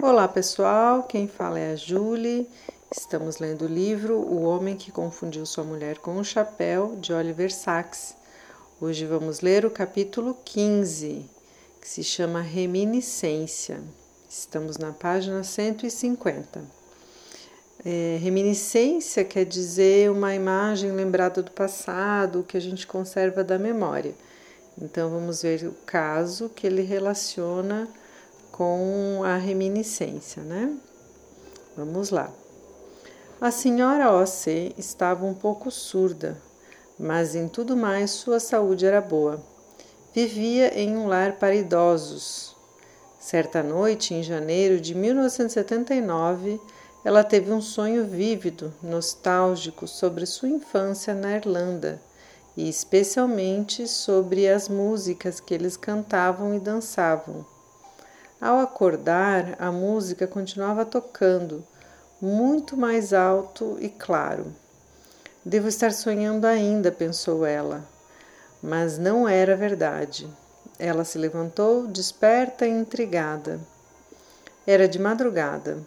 Olá pessoal, quem fala é a Julie. Estamos lendo o livro O Homem que Confundiu Sua Mulher com o Chapéu, de Oliver Sacks. Hoje vamos ler o capítulo 15, que se chama Reminiscência. Estamos na página 150. É, reminiscência quer dizer uma imagem lembrada do passado, que a gente conserva da memória. Então vamos ver o caso que ele relaciona com a reminiscência, né? Vamos lá. A senhora O.C. estava um pouco surda, mas em tudo mais sua saúde era boa. Vivia em um lar para idosos. Certa noite, em janeiro de 1979, ela teve um sonho vívido, nostálgico sobre sua infância na Irlanda e especialmente sobre as músicas que eles cantavam e dançavam. Ao acordar, a música continuava tocando, muito mais alto e claro. Devo estar sonhando ainda, pensou ela. Mas não era verdade. Ela se levantou, desperta e intrigada. Era de madrugada.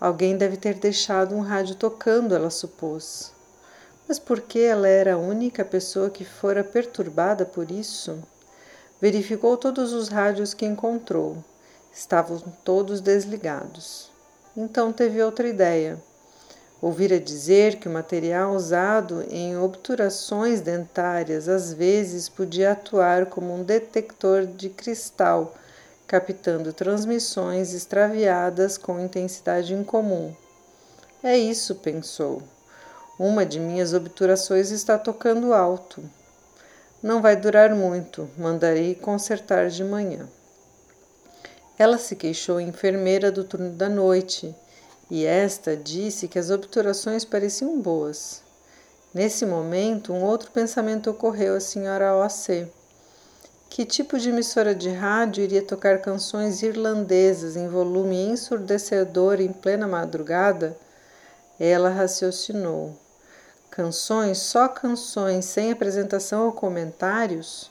Alguém deve ter deixado um rádio tocando, ela supôs. Mas por que ela era a única pessoa que fora perturbada por isso? Verificou todos os rádios que encontrou Estavam todos desligados. Então teve outra ideia. Ouvira dizer que o material usado em obturações dentárias às vezes podia atuar como um detector de cristal, captando transmissões extraviadas com intensidade incomum. É isso, pensou. Uma de minhas obturações está tocando alto. Não vai durar muito, mandarei consertar de manhã. Ela se queixou à enfermeira do turno da noite e esta disse que as obturações pareciam boas. Nesse momento, um outro pensamento ocorreu à senhora O.C. Que tipo de emissora de rádio iria tocar canções irlandesas em volume ensurdecedor em plena madrugada? Ela raciocinou. Canções, só canções, sem apresentação ou comentários?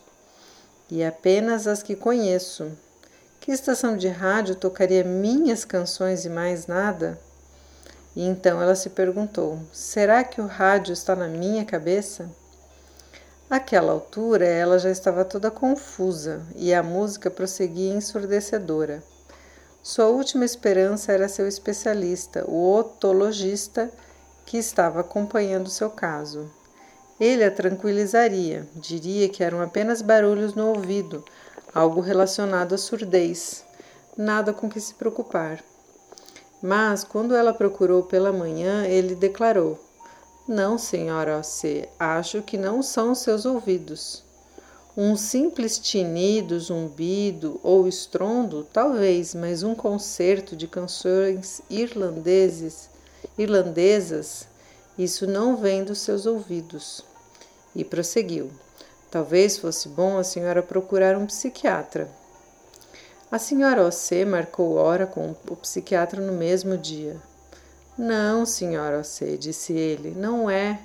E apenas as que conheço, que estação de rádio tocaria minhas canções e mais nada? E então ela se perguntou: será que o rádio está na minha cabeça? Àquela altura ela já estava toda confusa e a música prosseguia ensurdecedora. Sua última esperança era seu especialista, o otologista, que estava acompanhando seu caso. Ele a tranquilizaria, diria que eram apenas barulhos no ouvido, algo relacionado à surdez, nada com que se preocupar. Mas, quando ela procurou pela manhã, ele declarou: Não, senhora O.C., acho que não são seus ouvidos. Um simples tinido, zumbido ou estrondo, talvez, mas um concerto de canções irlandeses, irlandesas, isso não vem dos seus ouvidos. E prosseguiu. Talvez fosse bom a senhora procurar um psiquiatra. A senhora O.C. marcou hora com o psiquiatra no mesmo dia. Não, senhora O.C., disse ele, não é.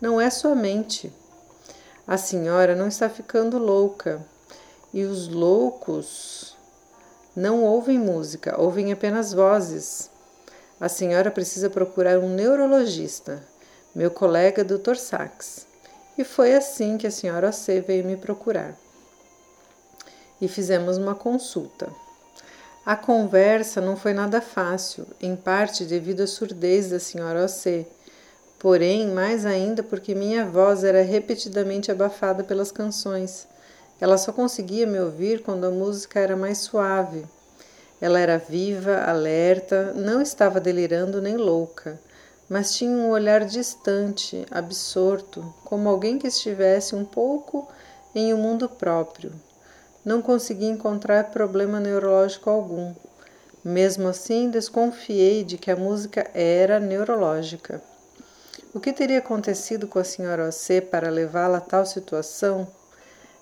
Não é somente. A senhora não está ficando louca. E os loucos não ouvem música, ouvem apenas vozes. A senhora precisa procurar um neurologista, meu colega Dr. Sachs. E foi assim que a senhora C veio me procurar. E fizemos uma consulta. A conversa não foi nada fácil, em parte devido à surdez da senhora O.C., porém mais ainda porque minha voz era repetidamente abafada pelas canções. Ela só conseguia me ouvir quando a música era mais suave. Ela era viva, alerta, não estava delirando nem louca mas tinha um olhar distante, absorto, como alguém que estivesse um pouco em um mundo próprio. Não consegui encontrar problema neurológico algum. Mesmo assim, desconfiei de que a música era neurológica. O que teria acontecido com a senhora O.C. para levá-la a tal situação?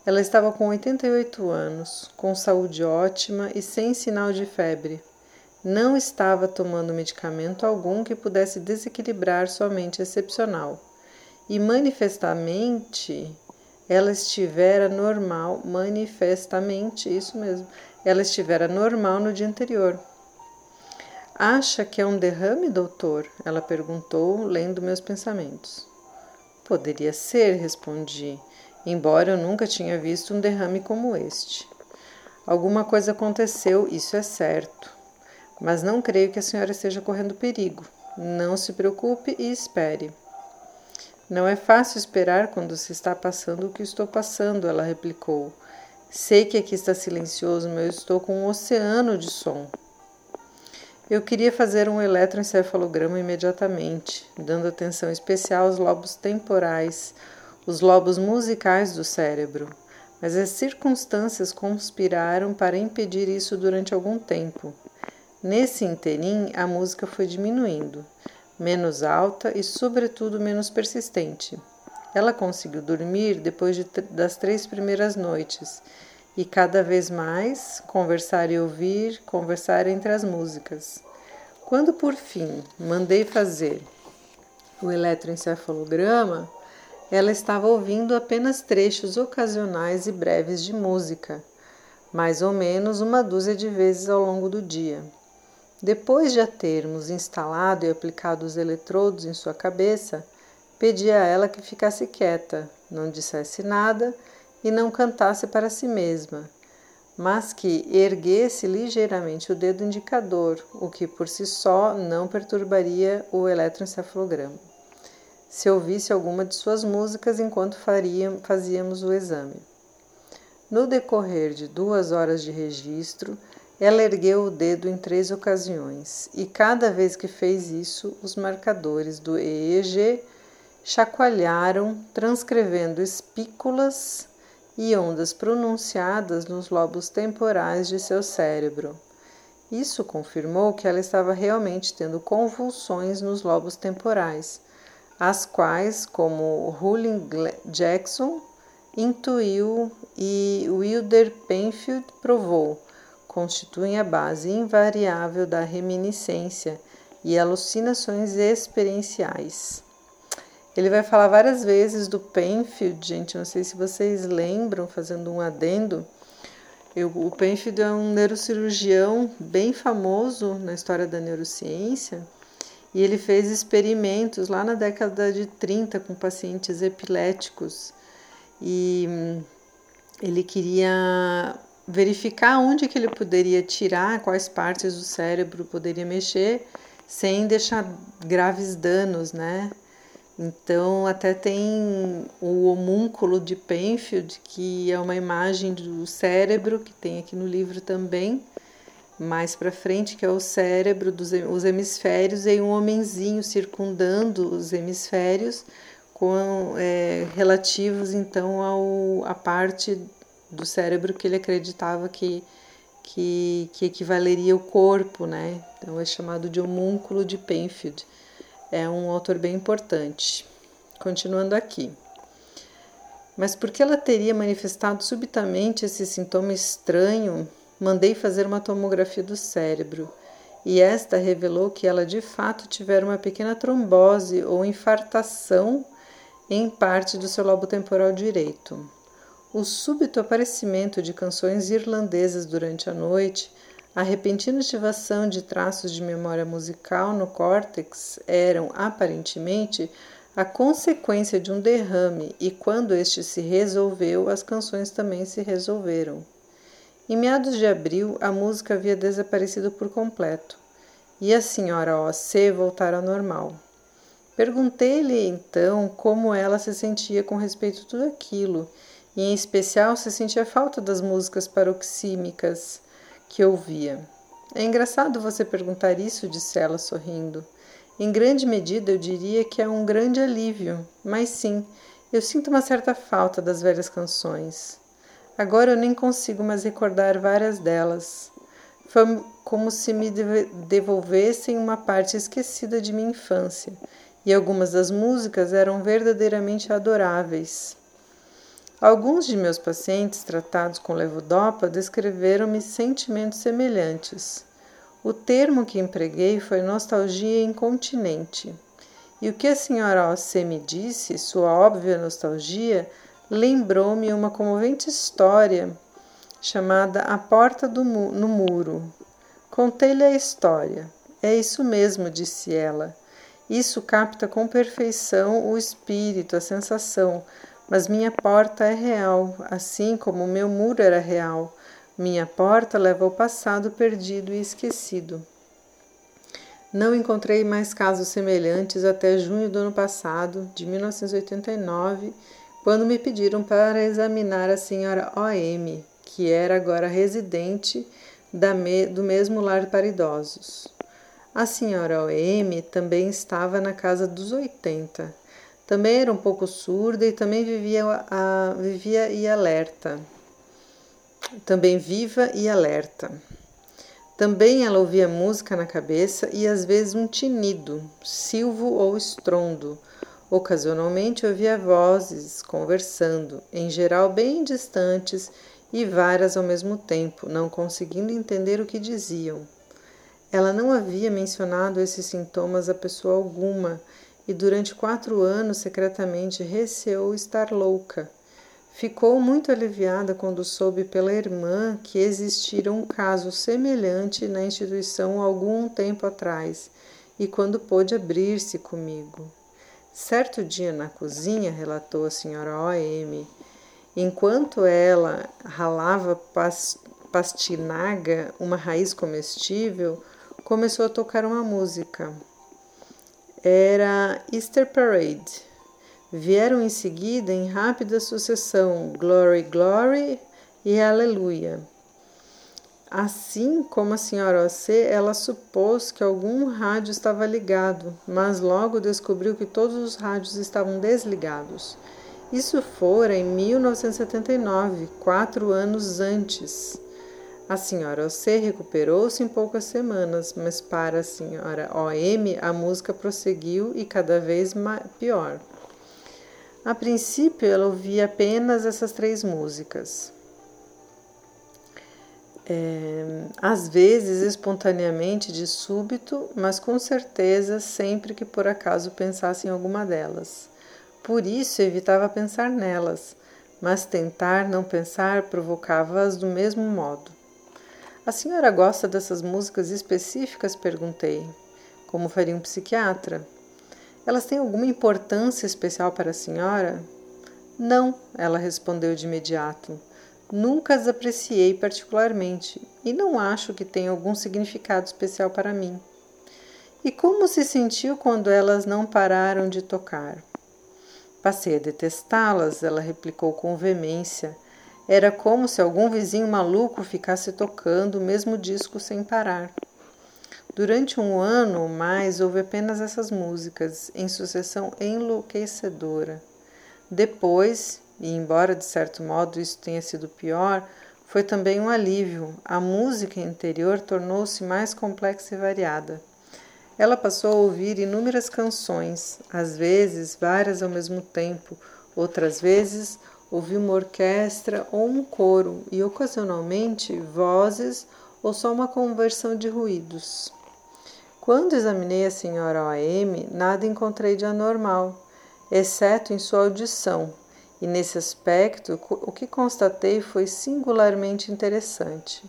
Ela estava com 88 anos, com saúde ótima e sem sinal de febre não estava tomando medicamento algum que pudesse desequilibrar sua mente excepcional. E manifestamente ela estivera normal, manifestamente, isso mesmo, ela estivera normal no dia anterior. Acha que é um derrame, doutor? Ela perguntou, lendo meus pensamentos. Poderia ser, respondi, embora eu nunca tinha visto um derrame como este. Alguma coisa aconteceu, isso é certo. Mas não creio que a senhora esteja correndo perigo. Não se preocupe e espere. Não é fácil esperar quando se está passando o que estou passando, ela replicou. Sei que aqui está silencioso, mas eu estou com um oceano de som. Eu queria fazer um eletroencefalograma imediatamente, dando atenção especial aos lobos temporais, os lobos musicais do cérebro, mas as circunstâncias conspiraram para impedir isso durante algum tempo. Nesse interim, a música foi diminuindo, menos alta e, sobretudo, menos persistente. Ela conseguiu dormir depois de, das três primeiras noites e cada vez mais conversar e ouvir, conversar entre as músicas. Quando por fim mandei fazer o eletroencefalograma, ela estava ouvindo apenas trechos ocasionais e breves de música, mais ou menos uma dúzia de vezes ao longo do dia. Depois de a termos instalado e aplicado os eletrodos em sua cabeça, pedi a ela que ficasse quieta, não dissesse nada e não cantasse para si mesma, mas que erguesse ligeiramente o dedo indicador, o que por si só não perturbaria o eletroencefalograma. Se ouvisse alguma de suas músicas enquanto faria, fazíamos o exame. No decorrer de duas horas de registro, ela ergueu o dedo em três ocasiões, e cada vez que fez isso, os marcadores do EEG chacoalharam, transcrevendo espículas e ondas pronunciadas nos lobos temporais de seu cérebro. Isso confirmou que ela estava realmente tendo convulsões nos lobos temporais, as quais, como Hullin Jackson intuiu e Wilder Penfield provou, constituem a base invariável da reminiscência e alucinações experienciais. Ele vai falar várias vezes do Penfield, gente. Não sei se vocês lembram, fazendo um adendo. Eu, o Penfield é um neurocirurgião bem famoso na história da neurociência e ele fez experimentos lá na década de 30 com pacientes epiléticos e hum, ele queria verificar onde que ele poderia tirar, quais partes do cérebro poderia mexer sem deixar graves danos, né? Então, até tem o homúnculo de Penfield, que é uma imagem do cérebro, que tem aqui no livro também, mais para frente, que é o cérebro dos os hemisférios, e um homenzinho circundando os hemisférios, com, é, relativos então ao, a parte do cérebro que ele acreditava que, que, que equivaleria ao corpo, né? Então é chamado de homúnculo de Penfield é um autor bem importante. Continuando aqui. Mas porque ela teria manifestado subitamente esse sintoma estranho, mandei fazer uma tomografia do cérebro, e esta revelou que ela de fato tivera uma pequena trombose ou infartação em parte do seu lobo temporal direito. O súbito aparecimento de canções irlandesas durante a noite a repentina ativação de traços de memória musical no córtex eram, aparentemente, a consequência de um derrame, e quando este se resolveu, as canções também se resolveram. Em meados de abril, a música havia desaparecido por completo, e a senhora O.C. voltara ao normal. Perguntei-lhe então como ela se sentia com respeito a tudo aquilo, e em especial se sentia falta das músicas paroxímicas que ouvia. É engraçado você perguntar isso, disse ela sorrindo. Em grande medida eu diria que é um grande alívio, mas sim, eu sinto uma certa falta das velhas canções. Agora eu nem consigo mais recordar várias delas. Foi como se me devolvessem uma parte esquecida de minha infância, e algumas das músicas eram verdadeiramente adoráveis. Alguns de meus pacientes tratados com levodopa descreveram-me sentimentos semelhantes. O termo que empreguei foi nostalgia incontinente. E o que a senhora O.C. me disse, sua óbvia nostalgia, lembrou-me uma comovente história chamada A Porta do Mu no Muro. Contei-lhe a história. É isso mesmo, disse ela. Isso capta com perfeição o espírito, a sensação, mas minha porta é real, assim como meu muro era real. Minha porta leva ao passado perdido e esquecido. Não encontrei mais casos semelhantes até junho do ano passado, de 1989, quando me pediram para examinar a senhora O.M., que era agora residente do mesmo lar para idosos. A senhora O.M. também estava na casa dos 80. Também era um pouco surda e também vivia, a, vivia e alerta. Também viva e alerta. Também ela ouvia música na cabeça e às vezes um tinido, silvo ou estrondo. Ocasionalmente ouvia vozes conversando, em geral bem distantes e várias ao mesmo tempo, não conseguindo entender o que diziam. Ela não havia mencionado esses sintomas a pessoa alguma e durante quatro anos secretamente receou estar louca. Ficou muito aliviada quando soube pela irmã que existira um caso semelhante na instituição algum tempo atrás e quando pôde abrir-se comigo. Certo dia na cozinha, relatou a senhora O.M., enquanto ela ralava pastinaga, uma raiz comestível, começou a tocar uma música. Era Easter Parade Vieram em seguida, em rápida sucessão, Glory, Glory e Aleluia. Assim como a senhora OC, ela supôs que algum rádio estava ligado, mas logo descobriu que todos os rádios estavam desligados. Isso fora em 1979, quatro anos antes. A senhora OC recuperou-se em poucas semanas, mas para a senhora OM a música prosseguiu e cada vez pior. A princípio, ela ouvia apenas essas três músicas. É, às vezes espontaneamente de súbito, mas com certeza sempre que por acaso pensasse em alguma delas. Por isso evitava pensar nelas, mas tentar não pensar provocava-as do mesmo modo. A senhora gosta dessas músicas específicas? perguntei. Como faria um psiquiatra? Elas têm alguma importância especial para a senhora? Não, ela respondeu de imediato. Nunca as apreciei particularmente e não acho que tenham algum significado especial para mim. E como se sentiu quando elas não pararam de tocar? Passei a detestá-las, ela replicou com veemência. Era como se algum vizinho maluco ficasse tocando o mesmo disco sem parar. Durante um ano ou mais houve apenas essas músicas, em sucessão enlouquecedora. Depois, e embora de certo modo isso tenha sido pior, foi também um alívio. A música interior tornou-se mais complexa e variada. Ela passou a ouvir inúmeras canções, às vezes várias ao mesmo tempo, outras vezes ouviu uma orquestra ou um coro e ocasionalmente vozes ou só uma conversão de ruídos. Quando examinei a senhora O.M., nada encontrei de anormal, exceto em sua audição, e nesse aspecto o que constatei foi singularmente interessante.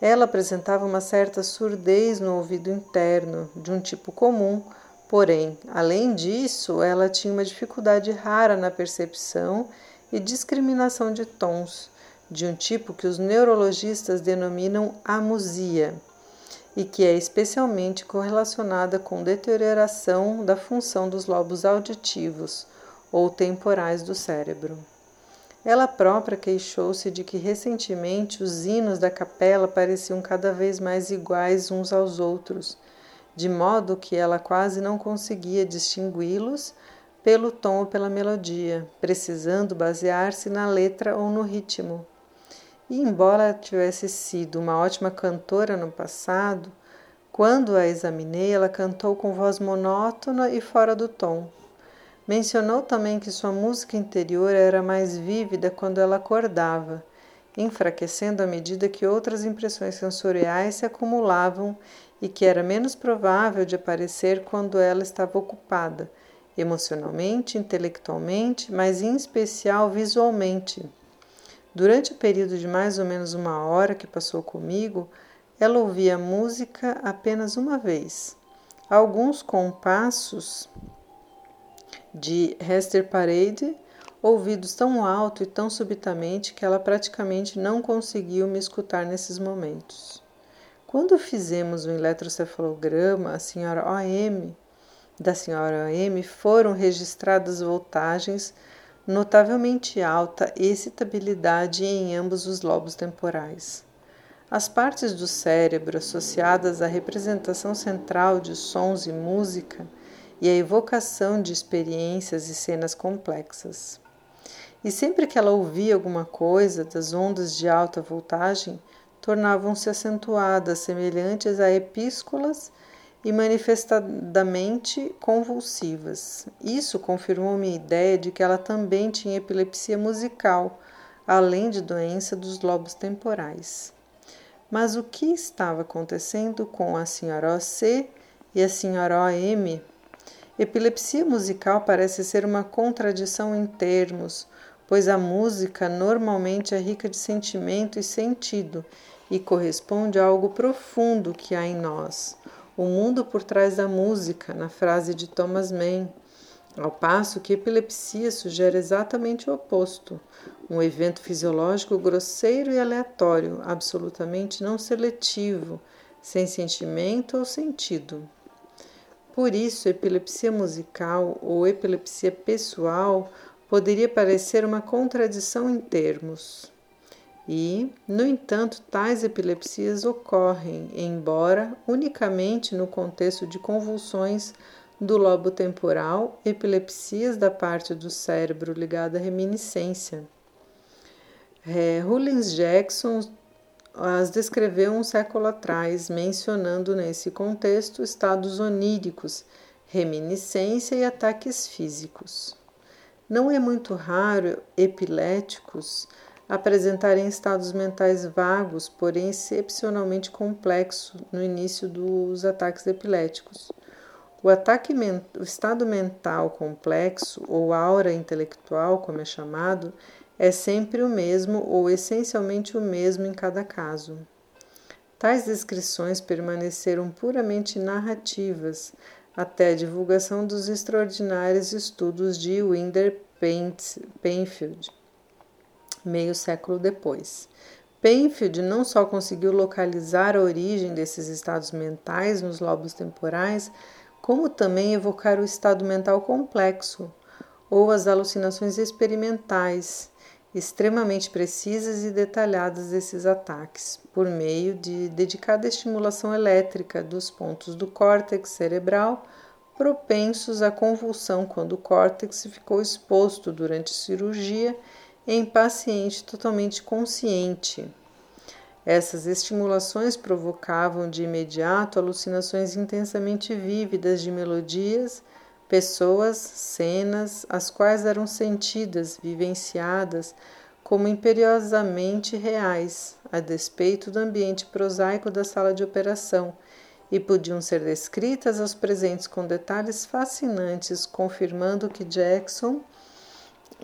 Ela apresentava uma certa surdez no ouvido interno, de um tipo comum, porém, além disso, ela tinha uma dificuldade rara na percepção e discriminação de tons, de um tipo que os neurologistas denominam amusia e que é especialmente correlacionada com deterioração da função dos lobos auditivos ou temporais do cérebro. Ela própria queixou-se de que recentemente os hinos da capela pareciam cada vez mais iguais uns aos outros, de modo que ela quase não conseguia distingui-los pelo tom ou pela melodia, precisando basear-se na letra ou no ritmo. E embora tivesse sido uma ótima cantora no passado, quando a examinei, ela cantou com voz monótona e fora do tom. Mencionou também que sua música interior era mais vívida quando ela acordava, enfraquecendo à medida que outras impressões sensoriais se acumulavam e que era menos provável de aparecer quando ela estava ocupada, emocionalmente, intelectualmente, mas em especial visualmente. Durante o período de mais ou menos uma hora que passou comigo, ela ouvia música apenas uma vez. Alguns compassos de Hester Parade, ouvidos tão alto e tão subitamente que ela praticamente não conseguiu me escutar nesses momentos. Quando fizemos o eletrocefalograma, a senhora OM, da senhora OM, foram registradas voltagens notavelmente alta excitabilidade em ambos os lobos temporais. As partes do cérebro associadas à representação central de sons e música e à evocação de experiências e cenas complexas. E sempre que ela ouvia alguma coisa das ondas de alta voltagem, tornavam-se acentuadas, semelhantes a epístolas e manifestadamente convulsivas. Isso confirmou minha ideia de que ela também tinha epilepsia musical, além de doença dos lobos temporais. Mas o que estava acontecendo com a senhora OC e a senhora OM? Epilepsia musical parece ser uma contradição em termos, pois a música normalmente é rica de sentimento e sentido e corresponde a algo profundo que há em nós, o mundo por trás da música, na frase de Thomas Mann, ao passo que epilepsia sugere exatamente o oposto, um evento fisiológico grosseiro e aleatório, absolutamente não seletivo, sem sentimento ou sentido. Por isso, epilepsia musical ou epilepsia pessoal poderia parecer uma contradição em termos. E, no entanto, tais epilepsias ocorrem, embora unicamente no contexto de convulsões do lobo temporal, epilepsias da parte do cérebro ligada à reminiscência. É, Jackson as descreveu um século atrás, mencionando nesse contexto estados oníricos, reminiscência e ataques físicos. Não é muito raro epiléticos apresentarem estados mentais vagos, porém excepcionalmente complexos no início dos ataques epiléticos. O, ataque, o estado mental complexo, ou aura intelectual, como é chamado, é sempre o mesmo ou essencialmente o mesmo em cada caso. Tais descrições permaneceram puramente narrativas até a divulgação dos extraordinários estudos de Winder Penfield, meio século depois. Penfield não só conseguiu localizar a origem desses estados mentais nos lobos temporais, como também evocar o estado mental complexo ou as alucinações experimentais, extremamente precisas e detalhadas desses ataques, por meio de dedicada estimulação elétrica dos pontos do córtex cerebral propensos à convulsão quando o córtex ficou exposto durante cirurgia em paciente totalmente consciente. Essas estimulações provocavam de imediato alucinações intensamente vívidas de melodias, pessoas, cenas, as quais eram sentidas, vivenciadas como imperiosamente reais, a despeito do ambiente prosaico da sala de operação, e podiam ser descritas aos presentes com detalhes fascinantes, confirmando que Jackson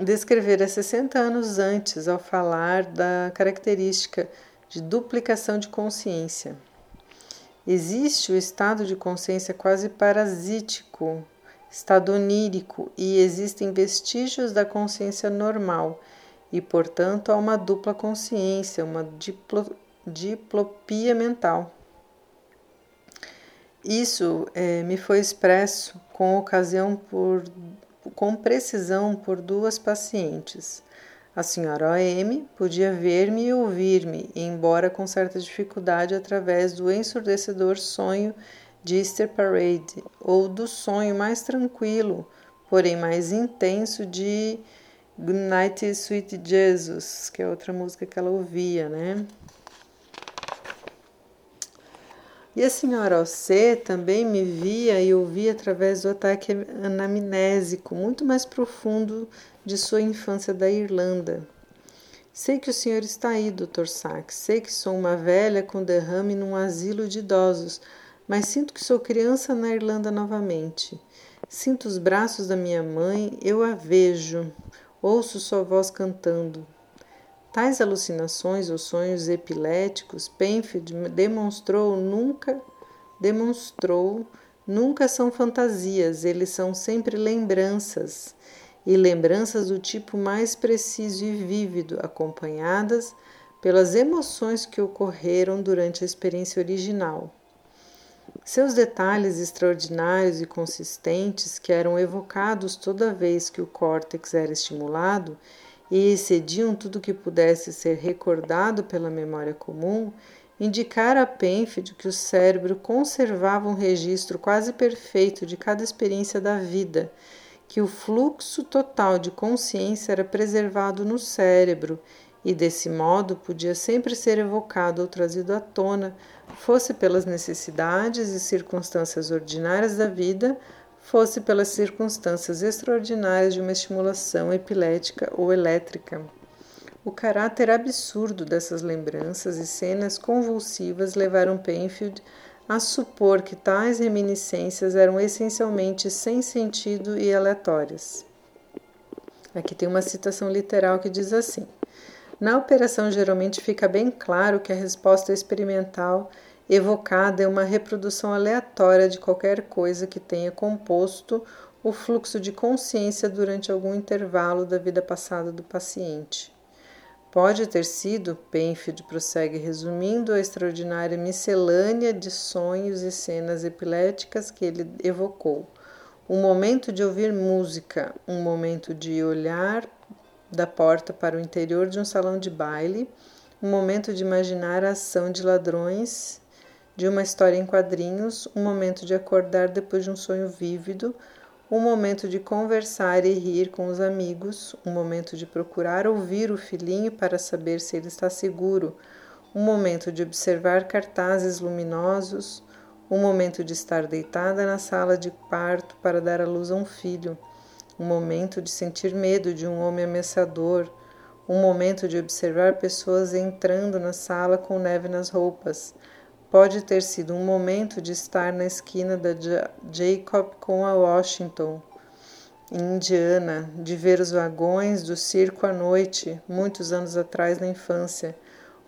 descrevera 60 anos antes ao falar da característica de duplicação de consciência. Existe o estado de consciência quase parasítico, estado onírico, e existem vestígios da consciência normal, e portanto há uma dupla consciência, uma diplo, diplopia mental. Isso é, me foi expresso com ocasião por com precisão por duas pacientes. A senhora OM podia ver-me e ouvir-me, embora com certa dificuldade, através do ensurdecedor sonho de Easter Parade, ou do sonho mais tranquilo, porém mais intenso, de Good Night Sweet Jesus, que é outra música que ela ouvia, né? E a senhora OC também me via e ouvia através do ataque anamnésico, muito mais profundo de sua infância da Irlanda. Sei que o senhor está aí, Dr. Sachs. Sei que sou uma velha com derrame num asilo de idosos, mas sinto que sou criança na Irlanda novamente. Sinto os braços da minha mãe, eu a vejo, ouço sua voz cantando. Tais alucinações ou sonhos epiléticos, Penfield demonstrou nunca demonstrou nunca são fantasias, eles são sempre lembranças, e lembranças do tipo mais preciso e vívido, acompanhadas pelas emoções que ocorreram durante a experiência original. Seus detalhes extraordinários e consistentes, que eram evocados toda vez que o córtex era estimulado e excediam tudo que pudesse ser recordado pela memória comum, indicara a Penfield que o cérebro conservava um registro quase perfeito de cada experiência da vida, que o fluxo total de consciência era preservado no cérebro e desse modo podia sempre ser evocado ou trazido à tona, fosse pelas necessidades e circunstâncias ordinárias da vida, fosse pelas circunstâncias extraordinárias de uma estimulação epilética ou elétrica. O caráter absurdo dessas lembranças e cenas convulsivas levaram Penfield a supor que tais reminiscências eram essencialmente sem sentido e aleatórias. Aqui tem uma citação literal que diz assim: Na operação, geralmente fica bem claro que a resposta experimental evocada é uma reprodução aleatória de qualquer coisa que tenha composto o fluxo de consciência durante algum intervalo da vida passada do paciente. Pode ter sido, Penfield prossegue resumindo a extraordinária miscelânea de sonhos e cenas epiléticas que ele evocou. Um momento de ouvir música, um momento de olhar da porta para o interior de um salão de baile, um momento de imaginar a ação de ladrões de uma história em quadrinhos, um momento de acordar depois de um sonho vívido, um momento de conversar e rir com os amigos, um momento de procurar ouvir o filhinho para saber se ele está seguro, um momento de observar cartazes luminosos, um momento de estar deitada na sala de parto para dar à luz a um filho, um momento de sentir medo de um homem ameaçador, um momento de observar pessoas entrando na sala com neve nas roupas, Pode ter sido um momento de estar na esquina da Jacob com a Washington, em Indiana, de ver os vagões do circo à noite, muitos anos atrás na infância.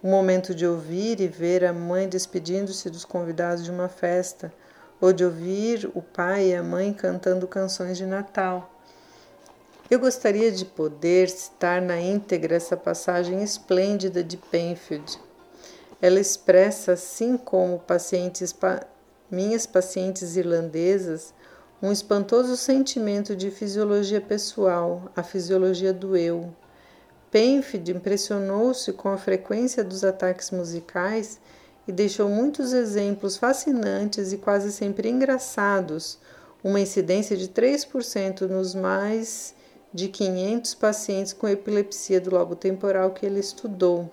Um momento de ouvir e ver a mãe despedindo-se dos convidados de uma festa, ou de ouvir o pai e a mãe cantando canções de Natal. Eu gostaria de poder citar na íntegra essa passagem esplêndida de Penfield ela expressa, assim como pacientes, minhas pacientes irlandesas, um espantoso sentimento de fisiologia pessoal, a fisiologia do eu. Penfield impressionou-se com a frequência dos ataques musicais e deixou muitos exemplos fascinantes e quase sempre engraçados, uma incidência de 3% nos mais de 500 pacientes com epilepsia do lobo temporal que ele estudou.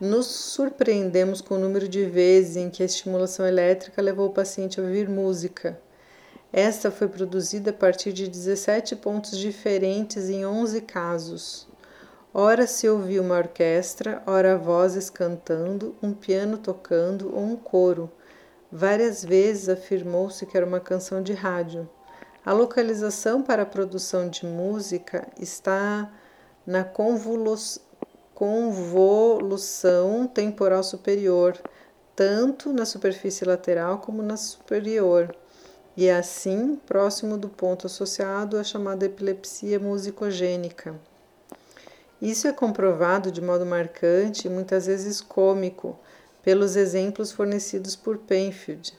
Nos surpreendemos com o número de vezes em que a estimulação elétrica levou o paciente a ouvir música. Esta foi produzida a partir de 17 pontos diferentes em 11 casos. Ora se ouvia uma orquestra, ora vozes cantando, um piano tocando ou um coro. Várias vezes afirmou-se que era uma canção de rádio. A localização para a produção de música está na convolução convolução temporal superior, tanto na superfície lateral como na superior, e é assim próximo do ponto associado à chamada epilepsia musicogênica. Isso é comprovado de modo marcante e muitas vezes cômico pelos exemplos fornecidos por Penfield.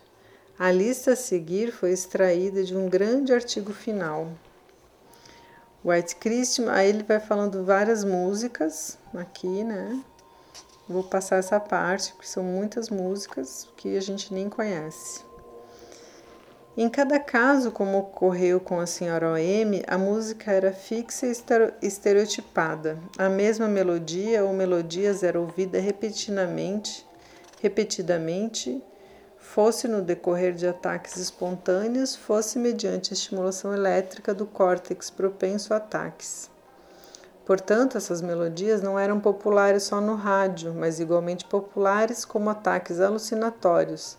A lista a seguir foi extraída de um grande artigo final. White Christian, aí ele vai falando várias músicas aqui, né? Vou passar essa parte, porque são muitas músicas que a gente nem conhece. Em cada caso, como ocorreu com a senhora OM, a música era fixa e estereotipada. A mesma melodia ou melodias era ouvida repetidamente, repetidamente fosse no decorrer de ataques espontâneos, fosse mediante estimulação elétrica do córtex propenso a ataques. Portanto, essas melodias não eram populares só no rádio, mas igualmente populares como ataques alucinatórios.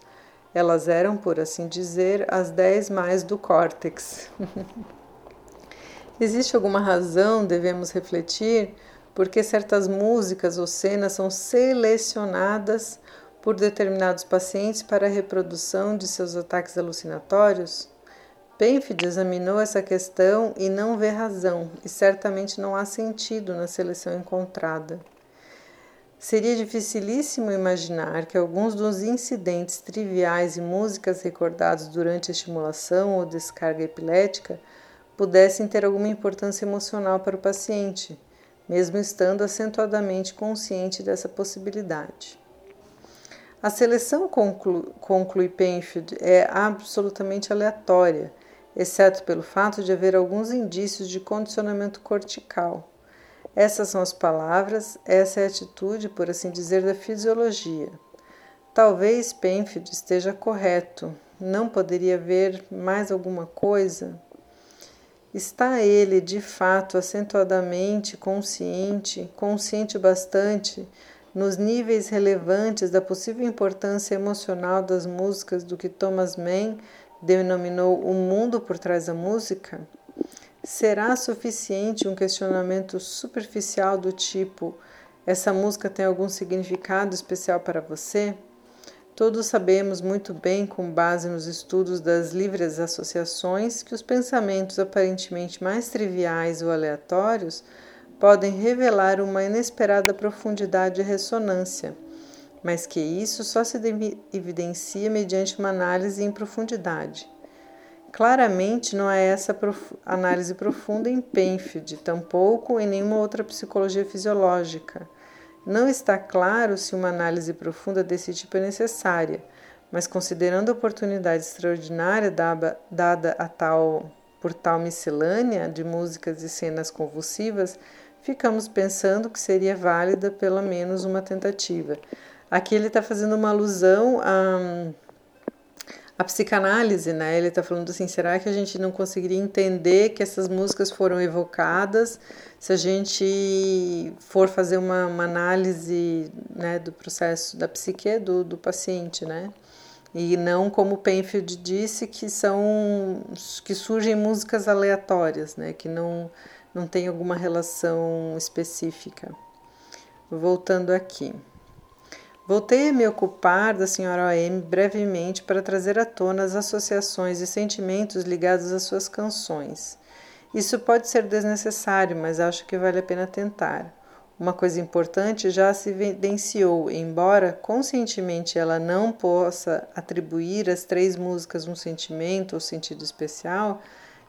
Elas eram, por assim dizer, as dez mais do córtex. Existe alguma razão, devemos refletir, Porque certas músicas ou cenas são selecionadas por determinados pacientes para a reprodução de seus ataques alucinatórios? Penfield examinou essa questão e não vê razão, e certamente não há sentido na seleção encontrada. Seria dificilíssimo imaginar que alguns dos incidentes triviais e músicas recordados durante a estimulação ou descarga epilética pudessem ter alguma importância emocional para o paciente, mesmo estando acentuadamente consciente dessa possibilidade. A seleção, conclui, conclui Penfield, é absolutamente aleatória, exceto pelo fato de haver alguns indícios de condicionamento cortical. Essas são as palavras, essa é a atitude, por assim dizer, da fisiologia. Talvez Penfield esteja correto. Não poderia haver mais alguma coisa? Está ele, de fato, acentuadamente consciente, consciente bastante nos níveis relevantes da possível importância emocional das músicas do que Thomas Mann denominou o mundo por trás da música? Será suficiente um questionamento superficial do tipo: essa música tem algum significado especial para você? Todos sabemos muito bem, com base nos estudos das livres associações, que os pensamentos aparentemente mais triviais ou aleatórios podem revelar uma inesperada profundidade e ressonância, mas que isso só se evidencia mediante uma análise em profundidade. Claramente não é essa análise profunda em Penfield, tampouco em nenhuma outra psicologia fisiológica. Não está claro se uma análise profunda desse tipo é necessária, mas considerando a oportunidade extraordinária dada a tal, por tal miscelânea de músicas e cenas convulsivas, ficamos pensando que seria válida pelo menos uma tentativa. Aqui ele está fazendo uma alusão a, a psicanálise, né? Ele está falando assim: será que a gente não conseguiria entender que essas músicas foram evocadas se a gente for fazer uma, uma análise né, do processo da psique do, do paciente, né? E não como Penfield disse que são que surgem músicas aleatórias, né? Que não não tem alguma relação específica. Voltando aqui. Voltei a me ocupar da senhora OM brevemente para trazer à tona as associações e sentimentos ligados às suas canções. Isso pode ser desnecessário, mas acho que vale a pena tentar. Uma coisa importante já se evidenciou, embora conscientemente ela não possa atribuir às três músicas um sentimento ou sentido especial,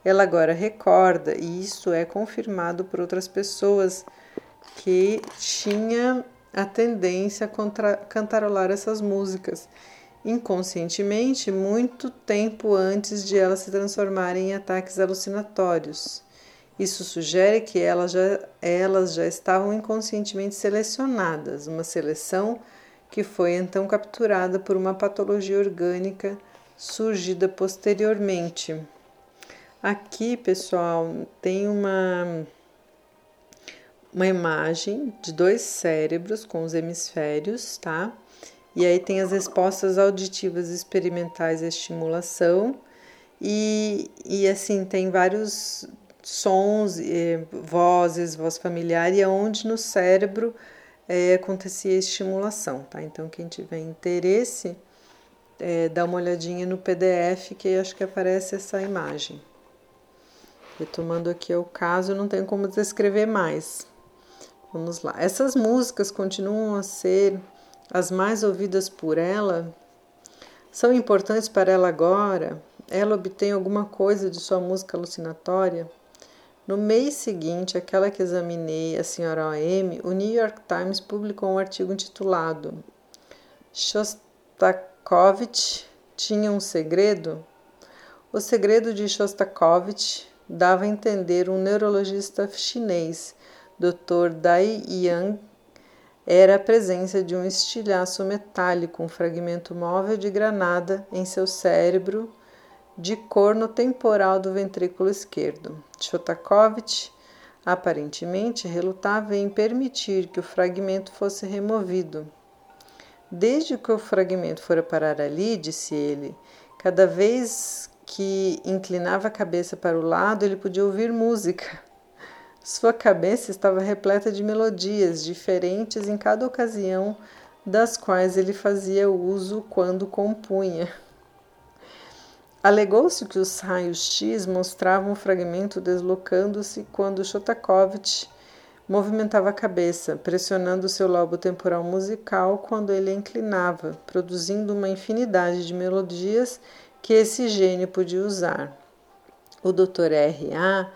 ela agora recorda, e isso é confirmado por outras pessoas, que tinha a tendência a contra, cantarolar essas músicas inconscientemente muito tempo antes de elas se transformarem em ataques alucinatórios. Isso sugere que elas já, elas já estavam inconscientemente selecionadas, uma seleção que foi então capturada por uma patologia orgânica surgida posteriormente. Aqui, pessoal, tem uma, uma imagem de dois cérebros com os hemisférios, tá? E aí tem as respostas auditivas experimentais à estimulação, e, e assim, tem vários sons, vozes, voz familiar, e aonde no cérebro eh, acontecia a estimulação, tá? Então, quem tiver interesse, eh, dá uma olhadinha no PDF que acho que aparece essa imagem. Retomando aqui o caso, não tenho como descrever mais. Vamos lá. Essas músicas continuam a ser as mais ouvidas por ela? São importantes para ela agora? Ela obtém alguma coisa de sua música alucinatória? No mês seguinte, aquela que examinei, a senhora O.M., o New York Times publicou um artigo intitulado Shostakovich tinha um segredo? O segredo de Shostakovich dava a entender um neurologista chinês, Dr. Dai Yang, era a presença de um estilhaço metálico, um fragmento móvel de granada em seu cérebro de corno temporal do ventrículo esquerdo. Shostakovich aparentemente relutava em permitir que o fragmento fosse removido. Desde que o fragmento fora parar ali, disse ele, cada vez que inclinava a cabeça para o lado, ele podia ouvir música. Sua cabeça estava repleta de melodias diferentes em cada ocasião das quais ele fazia uso quando compunha. Alegou-se que os raios X mostravam o fragmento deslocando-se quando Shostakovich movimentava a cabeça, pressionando seu lobo temporal musical quando ele a inclinava, produzindo uma infinidade de melodias que esse gênio podia usar. O Dr. R.A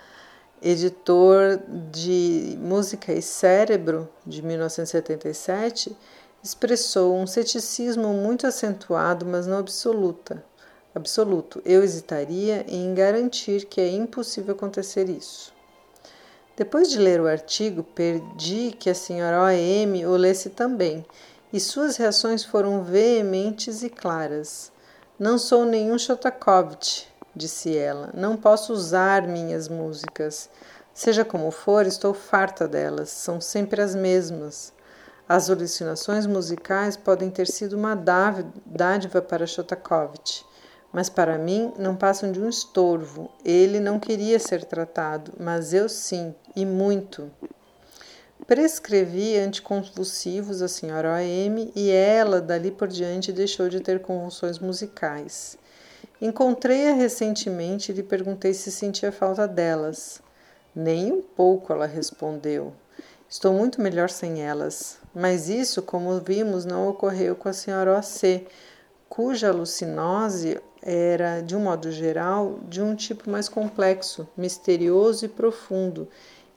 editor de Música e Cérebro, de 1977, expressou um ceticismo muito acentuado, mas não absoluta. Absoluto. Eu hesitaria em garantir que é impossível acontecer isso. Depois de ler o artigo, perdi que a senhora O.M. o lesse também, e suas reações foram veementes e claras. Não sou nenhum Shostakovich, disse ela. Não posso usar minhas músicas. Seja como for, estou farta delas, são sempre as mesmas. As alucinações musicais podem ter sido uma dádiva para Shostakovich, mas para mim não passam de um estorvo. Ele não queria ser tratado, mas eu sim, e muito. Prescrevi anticonvulsivos à senhora O.M. e ela, dali por diante, deixou de ter convulsões musicais. Encontrei-a recentemente e lhe perguntei se sentia falta delas. Nem um pouco, ela respondeu. Estou muito melhor sem elas. Mas isso, como vimos, não ocorreu com a senhora O.C., cuja alucinose era, de um modo geral, de um tipo mais complexo, misterioso e profundo,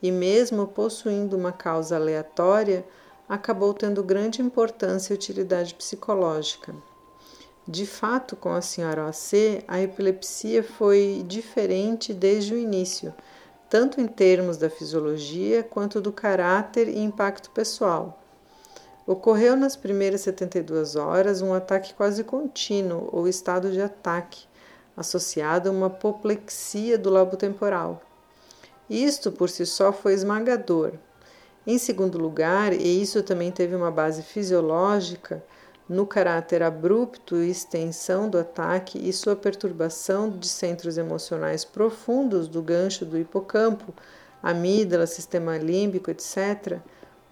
e mesmo possuindo uma causa aleatória, acabou tendo grande importância e utilidade psicológica. De fato, com a senhora OC, a epilepsia foi diferente desde o início, tanto em termos da fisiologia quanto do caráter e impacto pessoal. Ocorreu nas primeiras 72 horas um ataque quase contínuo ou estado de ataque, associado a uma apoplexia do lobo temporal. Isto por si só foi esmagador. Em segundo lugar, e isso também teve uma base fisiológica, no caráter abrupto e extensão do ataque e sua perturbação de centros emocionais profundos do gancho do hipocampo, amígdala, sistema límbico, etc.,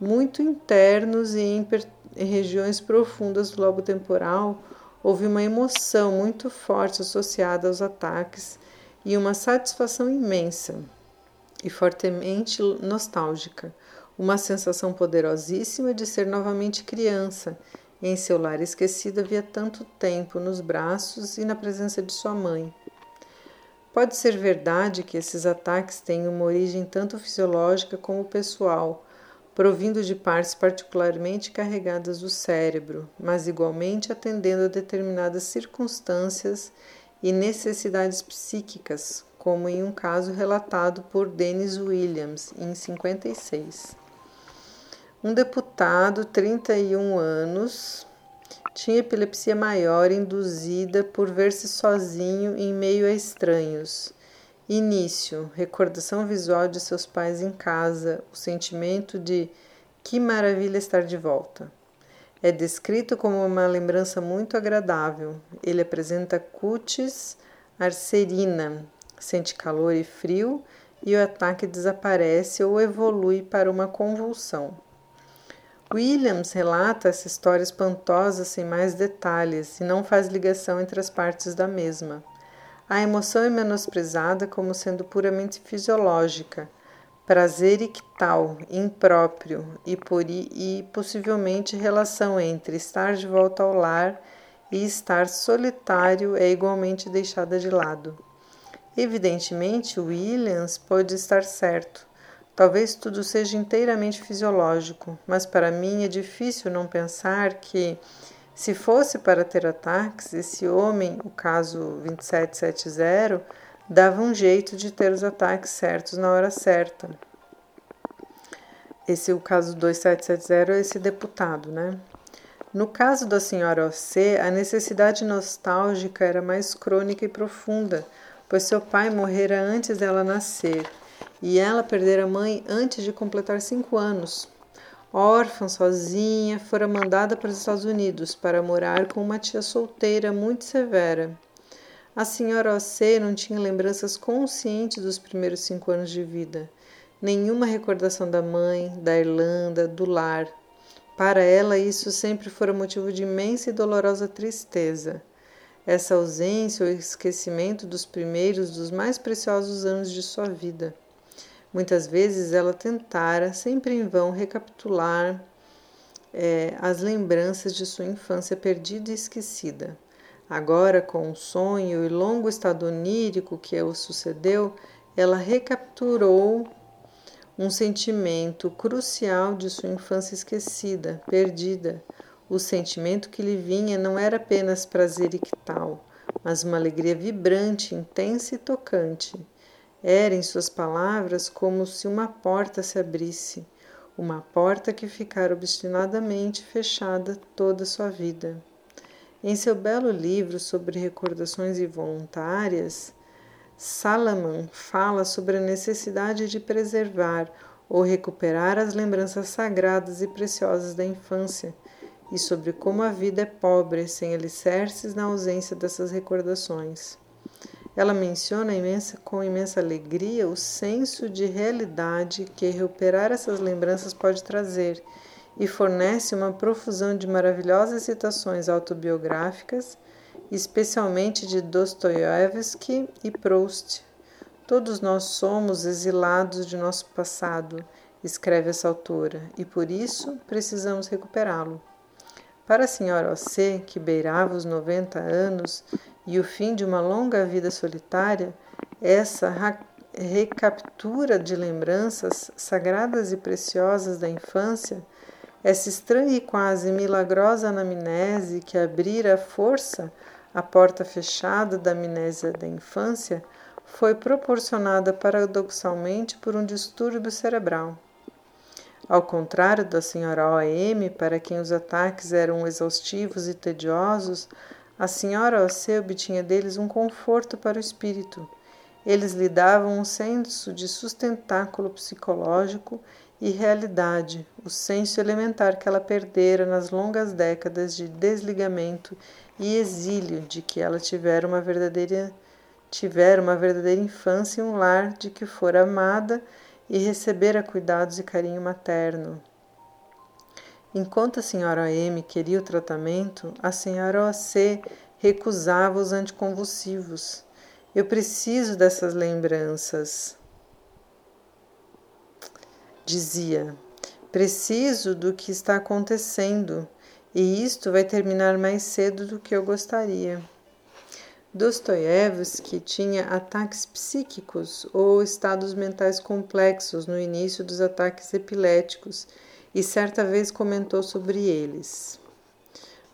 muito internos e em, em regiões profundas do lobo temporal, houve uma emoção muito forte associada aos ataques e uma satisfação imensa e fortemente nostálgica, uma sensação poderosíssima de ser novamente criança em seu lar esquecido havia tanto tempo nos braços e na presença de sua mãe. Pode ser verdade que esses ataques tenham uma origem tanto fisiológica como pessoal, provindo de partes particularmente carregadas do cérebro, mas igualmente atendendo a determinadas circunstâncias e necessidades psíquicas, como em um caso relatado por Dennis Williams em 56. Um deputado, 31 anos, tinha epilepsia maior induzida por ver-se sozinho em meio a estranhos. Início: recordação visual de seus pais em casa, o sentimento de que maravilha estar de volta. É descrito como uma lembrança muito agradável. Ele apresenta cutis arcerina, sente calor e frio e o ataque desaparece ou evolui para uma convulsão. Williams relata essa história espantosa sem mais detalhes e não faz ligação entre as partes da mesma. A emoção é menosprezada como sendo puramente fisiológica, prazer ictal, impróprio e, por, e possivelmente relação entre estar de volta ao lar e estar solitário é igualmente deixada de lado. Evidentemente, Williams pode estar certo. Talvez tudo seja inteiramente fisiológico, mas para mim é difícil não pensar que, se fosse para ter ataques, esse homem, o caso 2770, dava um jeito de ter os ataques certos na hora certa. Esse o caso 2770 é esse deputado, né? No caso da senhora OC, a necessidade nostálgica era mais crônica e profunda, pois seu pai morrera antes dela nascer e ela perdera a mãe antes de completar cinco anos. Órfã, sozinha, fora mandada para os Estados Unidos para morar com uma tia solteira muito severa. A senhora O.C. não tinha lembranças conscientes dos primeiros cinco anos de vida. nenhuma recordação da mãe, da Irlanda, do lar. Para ela, isso sempre fora motivo de imensa e dolorosa tristeza. Essa ausência ou esquecimento dos primeiros, dos mais preciosos anos de sua vida. Muitas vezes ela tentara, sempre em vão, recapitular é, as lembranças de sua infância perdida e esquecida. Agora, com o sonho e longo estado onírico que o sucedeu, ela recapturou um sentimento crucial de sua infância esquecida, perdida. O sentimento que lhe vinha não era apenas prazer ictal, mas uma alegria vibrante, intensa e tocante. Era, em suas palavras, como se uma porta se abrisse, uma porta que ficara obstinadamente fechada toda a sua vida. Em seu belo livro sobre recordações involuntárias, Salaman fala sobre a necessidade de preservar ou recuperar as lembranças sagradas e preciosas da infância e sobre como a vida é pobre sem alicerces na ausência dessas recordações. Ela menciona imensa, com imensa alegria o senso de realidade que recuperar essas lembranças pode trazer e fornece uma profusão de maravilhosas citações autobiográficas, especialmente de Dostoiévski e Proust. Todos nós somos exilados de nosso passado, escreve essa autora, e por isso precisamos recuperá-lo. Para a senhora O.C., que beirava os 90 anos, e o fim de uma longa vida solitária, essa recaptura de lembranças sagradas e preciosas da infância, essa estranha e quase milagrosa anamnese que abrira a força a porta fechada da amnésia da infância, foi proporcionada paradoxalmente por um distúrbio cerebral. Ao contrário da senhora O.M., para quem os ataques eram exaustivos e tediosos, a senhora Ocê obtinha deles um conforto para o espírito. Eles lhe davam um senso de sustentáculo psicológico e realidade, o senso elementar que ela perdera nas longas décadas de desligamento e exílio de que ela tivera uma verdadeira tivera uma verdadeira infância em um lar de que fora amada e recebera cuidados e carinho materno. Enquanto a senhora M queria o tratamento, a senhora OC recusava os anticonvulsivos. Eu preciso dessas lembranças. Dizia: preciso do que está acontecendo e isto vai terminar mais cedo do que eu gostaria. Dostoiévski tinha ataques psíquicos ou estados mentais complexos no início dos ataques epiléticos e certa vez comentou sobre eles.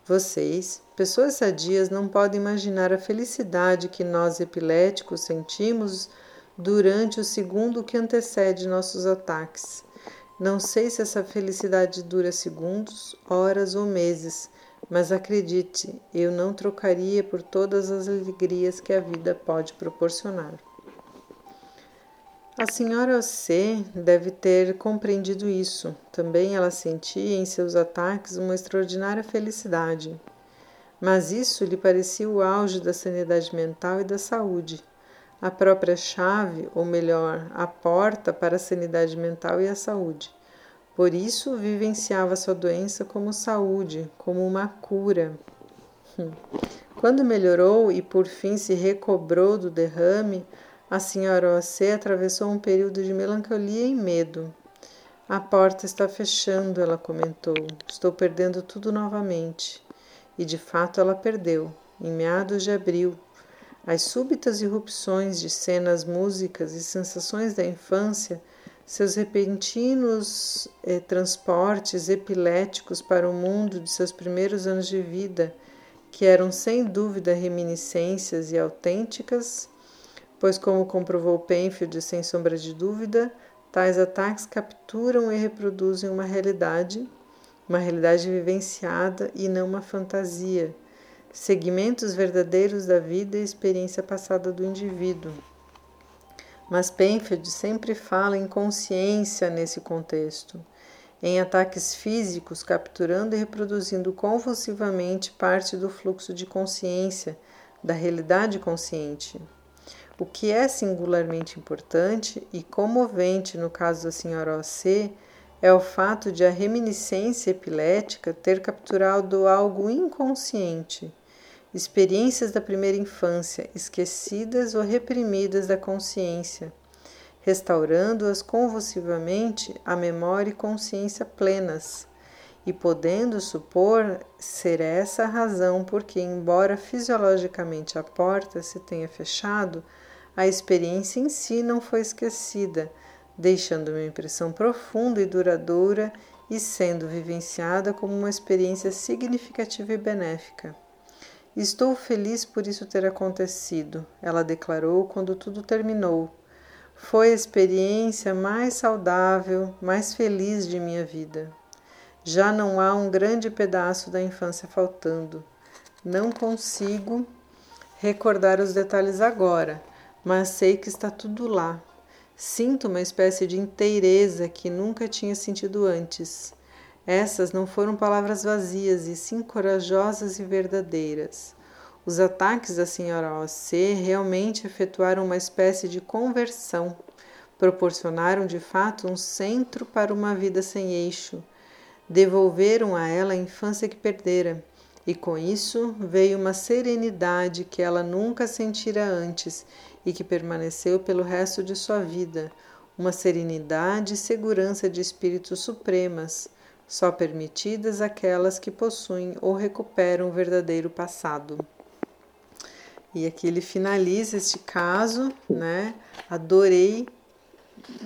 Vocês, pessoas sadias, não podem imaginar a felicidade que nós epiléticos sentimos durante o segundo que antecede nossos ataques. Não sei se essa felicidade dura segundos, horas ou meses, mas acredite, eu não trocaria por todas as alegrias que a vida pode proporcionar. A senhora C deve ter compreendido isso. Também ela sentia em seus ataques uma extraordinária felicidade. Mas isso lhe parecia o auge da sanidade mental e da saúde, a própria chave, ou melhor, a porta para a sanidade mental e a saúde. Por isso vivenciava sua doença como saúde, como uma cura. Quando melhorou e por fim se recobrou do derrame, a senhora O.C. atravessou um período de melancolia e medo. A porta está fechando, ela comentou. Estou perdendo tudo novamente. E de fato ela perdeu, em meados de abril. As súbitas irrupções de cenas, músicas e sensações da infância, seus repentinos eh, transportes epiléticos para o mundo de seus primeiros anos de vida, que eram sem dúvida reminiscências e autênticas, pois, como comprovou Penfield sem sombra de dúvida, tais ataques capturam e reproduzem uma realidade, uma realidade vivenciada e não uma fantasia, segmentos verdadeiros da vida e experiência passada do indivíduo. Mas Penfield sempre fala em consciência nesse contexto, em ataques físicos, capturando e reproduzindo convulsivamente parte do fluxo de consciência, da realidade consciente. O que é singularmente importante e comovente no caso da senhora OC é o fato de a reminiscência epilética ter capturado algo inconsciente, experiências da primeira infância esquecidas ou reprimidas da consciência, restaurando-as convulsivamente a memória e consciência plenas, e podendo supor ser essa a razão porque, embora fisiologicamente a porta se tenha fechado, a experiência em si não foi esquecida, deixando uma impressão profunda e duradoura e sendo vivenciada como uma experiência significativa e benéfica. Estou feliz por isso ter acontecido, ela declarou quando tudo terminou. Foi a experiência mais saudável, mais feliz de minha vida. Já não há um grande pedaço da infância faltando. Não consigo recordar os detalhes agora, mas sei que está tudo lá. Sinto uma espécie de inteireza que nunca tinha sentido antes. Essas não foram palavras vazias, e sim corajosas e verdadeiras. Os ataques da senhora OC realmente efetuaram uma espécie de conversão. Proporcionaram de fato um centro para uma vida sem eixo. Devolveram a ela a infância que perdera, e com isso veio uma serenidade que ela nunca sentira antes e que permaneceu pelo resto de sua vida, uma serenidade e segurança de espíritos supremas só permitidas aquelas que possuem ou recuperam o verdadeiro passado. E aqui ele finaliza este caso, né? Adorei,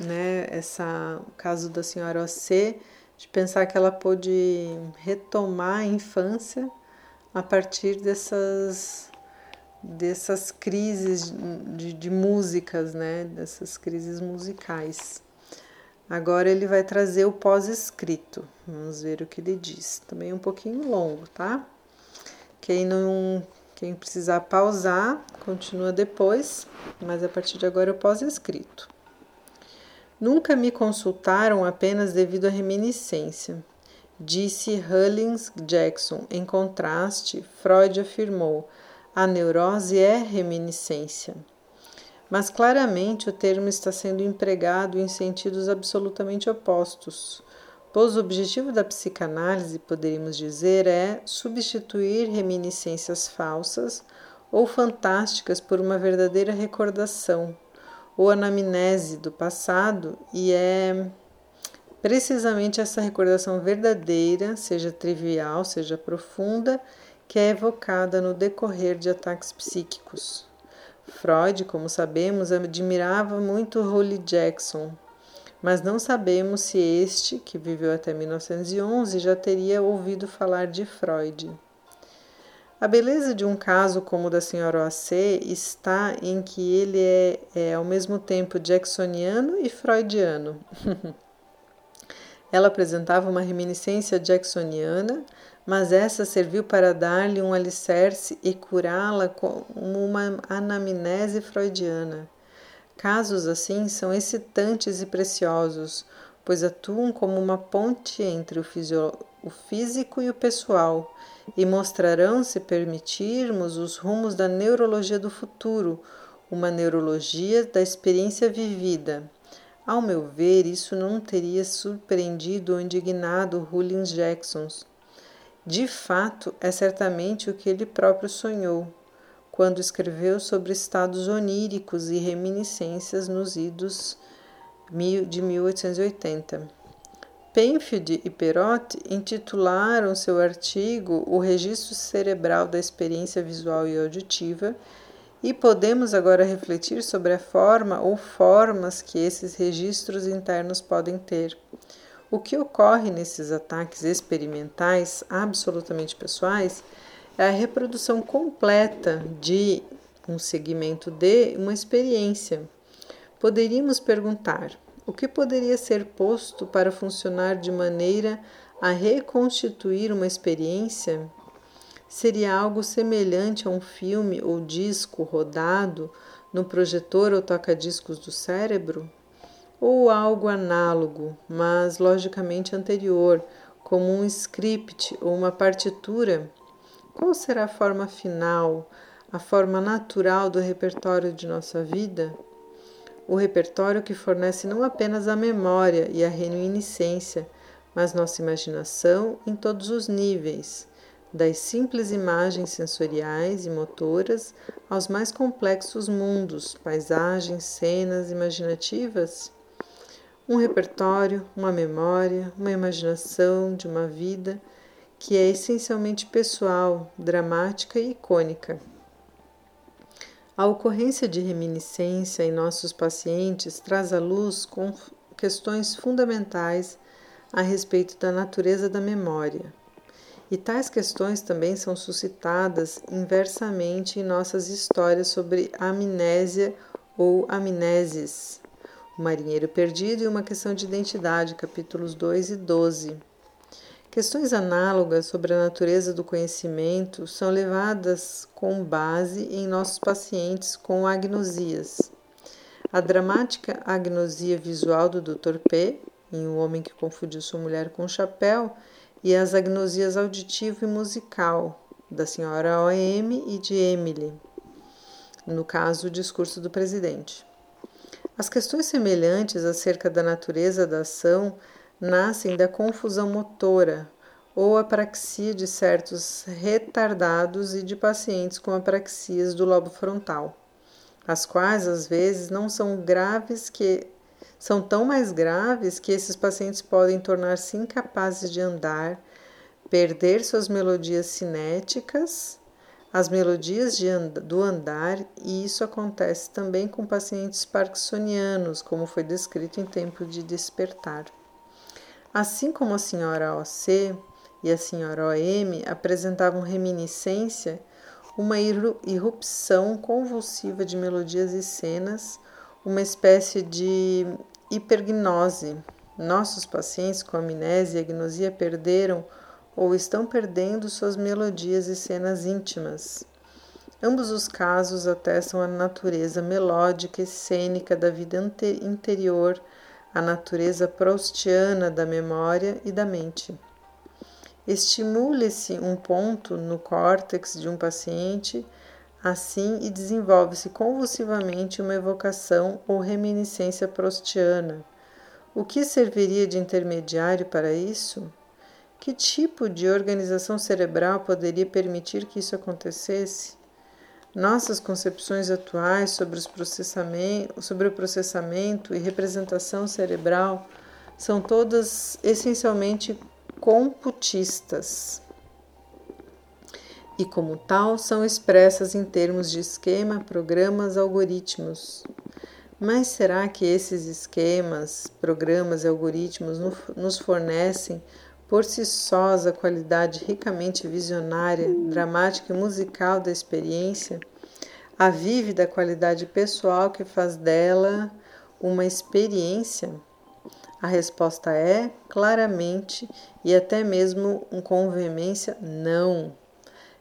né? Essa o caso da senhora OC, de pensar que ela pôde retomar a infância a partir dessas dessas crises de, de músicas, né? Dessas crises musicais. Agora ele vai trazer o pós-escrito. Vamos ver o que ele diz. Também é um pouquinho longo, tá? Quem não quem precisar pausar, continua depois, mas a partir de agora é o pós-escrito. Nunca me consultaram apenas devido à reminiscência, disse Hullins Jackson. Em contraste, Freud afirmou: a neurose é reminiscência mas claramente o termo está sendo empregado em sentidos absolutamente opostos, pois o objetivo da psicanálise, poderíamos dizer, é substituir reminiscências falsas ou fantásticas por uma verdadeira recordação ou anamnese do passado, e é precisamente essa recordação verdadeira, seja trivial, seja profunda, que é evocada no decorrer de ataques psíquicos. Freud, como sabemos, admirava muito Holly Jackson, mas não sabemos se este, que viveu até 1911, já teria ouvido falar de Freud. A beleza de um caso como o da senhora OAC está em que ele é, é ao mesmo tempo jacksoniano e freudiano. Ela apresentava uma reminiscência jacksoniana, mas essa serviu para dar-lhe um alicerce e curá-la como uma anamnese freudiana. Casos assim são excitantes e preciosos, pois atuam como uma ponte entre o, o físico e o pessoal e mostrarão, se permitirmos, os rumos da neurologia do futuro, uma neurologia da experiência vivida. Ao meu ver, isso não teria surpreendido ou indignado Hullins Jacksons de fato, é certamente o que ele próprio sonhou, quando escreveu sobre estados oníricos e reminiscências nos idos de 1880. Penfield e Perot intitularam seu artigo O Registro Cerebral da Experiência Visual e Auditiva, e podemos agora refletir sobre a forma ou formas que esses registros internos podem ter. O que ocorre nesses ataques experimentais absolutamente pessoais é a reprodução completa de um segmento de uma experiência. Poderíamos perguntar: o que poderia ser posto para funcionar de maneira a reconstituir uma experiência? Seria algo semelhante a um filme ou disco rodado no projetor ou toca-discos do cérebro? Ou algo análogo, mas logicamente anterior, como um script ou uma partitura? Qual será a forma final, a forma natural do repertório de nossa vida? O repertório que fornece não apenas a memória e a reminiscência, mas nossa imaginação em todos os níveis, das simples imagens sensoriais e motoras aos mais complexos mundos, paisagens, cenas imaginativas? Um repertório, uma memória, uma imaginação de uma vida que é essencialmente pessoal, dramática e icônica. A ocorrência de reminiscência em nossos pacientes traz à luz questões fundamentais a respeito da natureza da memória. E tais questões também são suscitadas inversamente em nossas histórias sobre amnésia ou amnésis, o marinheiro perdido e uma questão de identidade, capítulos 2 e 12. Questões análogas sobre a natureza do conhecimento são levadas com base em nossos pacientes com agnosias. A dramática agnosia visual do Dr. P em Um Homem que Confundiu Sua Mulher com um Chapéu, e as agnosias auditivo e musical, da senhora O.M. e de Emily, no caso, o discurso do presidente. As questões semelhantes acerca da natureza da ação nascem da confusão motora ou apraxia de certos retardados e de pacientes com apraxias do lobo frontal, as quais às vezes não são graves que são tão mais graves que esses pacientes podem tornar-se incapazes de andar, perder suas melodias cinéticas, as melodias and do andar, e isso acontece também com pacientes parkinsonianos, como foi descrito em Tempo de Despertar. Assim como a senhora OC e a senhora OM apresentavam reminiscência, uma irrupção convulsiva de melodias e cenas, uma espécie de hipergnose. Nossos pacientes com amnésia e agnosia perderam ou estão perdendo suas melodias e cenas íntimas. Ambos os casos atestam a natureza melódica e cênica da vida interior, a natureza proustiana da memória e da mente. Estimule-se um ponto no córtex de um paciente assim e desenvolve-se convulsivamente uma evocação ou reminiscência proustiana. O que serviria de intermediário para isso? Que tipo de organização cerebral poderia permitir que isso acontecesse? Nossas concepções atuais sobre, os processamento, sobre o processamento e representação cerebral são todas essencialmente computistas e, como tal, são expressas em termos de esquema, programas, algoritmos. Mas será que esses esquemas, programas e algoritmos nos fornecem por si sós a qualidade ricamente visionária, dramática e musical da experiência? A vívida qualidade pessoal que faz dela uma experiência? A resposta é, claramente e até mesmo com veemência, não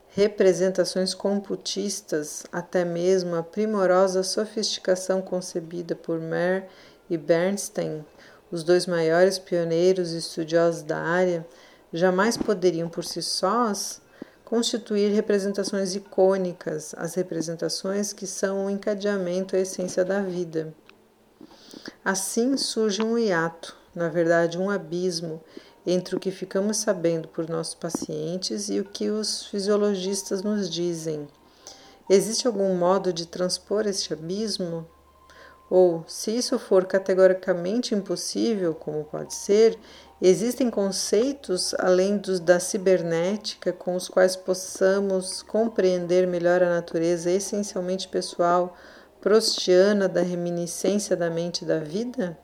representações computistas, até mesmo a primorosa sofisticação concebida por Mayer e Bernstein, os dois maiores pioneiros e estudiosos da área, jamais poderiam por si sós constituir representações icônicas, as representações que são o encadeamento, a essência da vida. Assim surge um hiato, na verdade, um abismo entre o que ficamos sabendo por nossos pacientes e o que os fisiologistas nos dizem. Existe algum modo de transpor este abismo? Ou, se isso for categoricamente impossível, como pode ser, existem conceitos além dos da cibernética com os quais possamos compreender melhor a natureza essencialmente pessoal, prostiana da reminiscência da mente e da vida?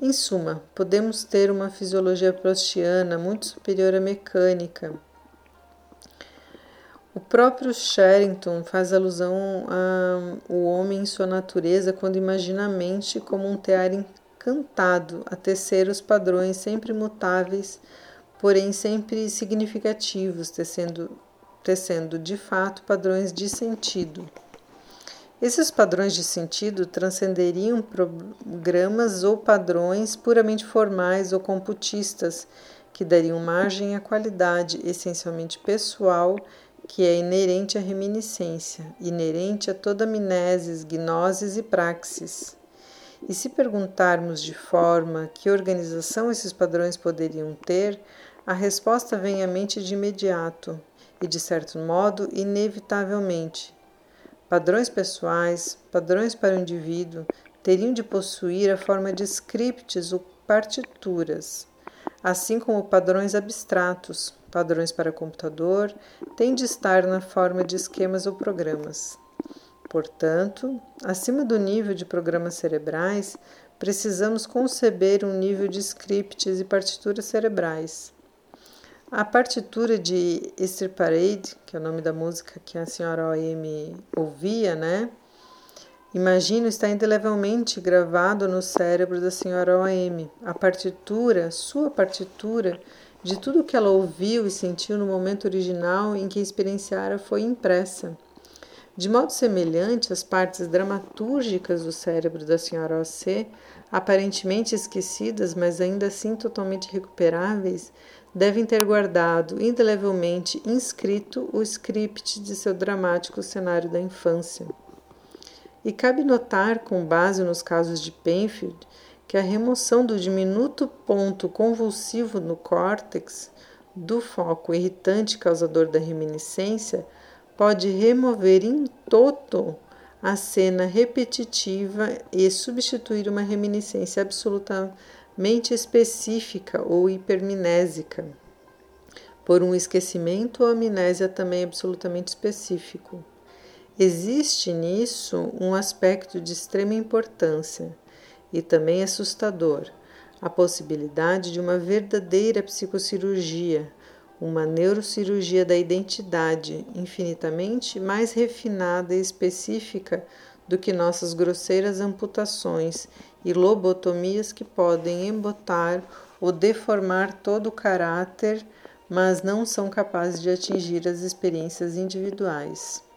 Em suma, podemos ter uma fisiologia proustiana muito superior à mecânica. O próprio Sherrington faz alusão ao homem em sua natureza quando imagina a mente como um tear encantado a tecer os padrões sempre mutáveis, porém sempre significativos, tecendo, tecendo de fato padrões de sentido. Esses padrões de sentido transcenderiam programas ou padrões puramente formais ou computistas, que dariam margem à qualidade essencialmente pessoal que é inerente à reminiscência, inerente a toda amnésis, gnoses e praxis. E se perguntarmos de forma que organização esses padrões poderiam ter, a resposta vem à mente de imediato e, de certo modo, inevitavelmente. Padrões pessoais, padrões para o indivíduo, teriam de possuir a forma de scripts ou partituras, assim como padrões abstratos, padrões para computador, têm de estar na forma de esquemas ou programas. Portanto, acima do nível de programas cerebrais, precisamos conceber um nível de scripts e partituras cerebrais. A partitura de Easter Parade, que é o nome da música que a senhora OM ouvia, né? Imagino está indelevelmente gravado no cérebro da senhora OM. A partitura, sua partitura, de tudo que ela ouviu e sentiu no momento original em que experienciara foi impressa. De modo semelhante, as partes dramatúrgicas do cérebro da senhora OC, aparentemente esquecidas, mas ainda assim totalmente recuperáveis, devem ter guardado indelevelmente inscrito o script de seu dramático cenário da infância. E cabe notar, com base nos casos de Penfield, que a remoção do diminuto ponto convulsivo no córtex do foco irritante causador da reminiscência pode remover em toto a cena repetitiva e substituir uma reminiscência absolutamente específica ou hipermnésica por um esquecimento ou amnésia também absolutamente específico. Existe nisso um aspecto de extrema importância e também assustador, a possibilidade de uma verdadeira psicocirurgia uma neurocirurgia da identidade infinitamente mais refinada e específica do que nossas grosseiras amputações e lobotomias que podem embotar ou deformar todo o caráter, mas não são capazes de atingir as experiências individuais.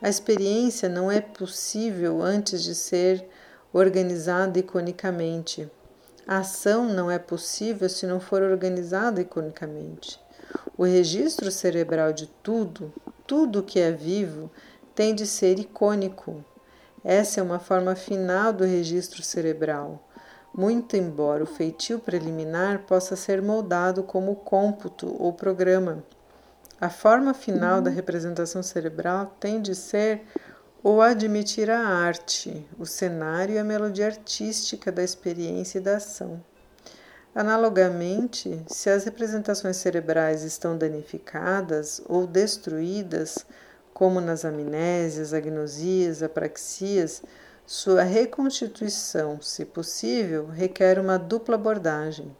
A experiência não é possível antes de ser organizada iconicamente a ação não é possível se não for organizada iconicamente. O registro cerebral de tudo, tudo que é vivo, tem de ser icônico. Essa é uma forma final do registro cerebral. Muito embora o feitio preliminar possa ser moldado como cômputo ou programa. A forma final da representação cerebral tem de ser ou admitir a arte, o cenário e a melodia artística da experiência e da ação. Analogamente, se as representações cerebrais estão danificadas ou destruídas, como nas amnésias, agnosias, apraxias, sua reconstituição, se possível, requer uma dupla abordagem: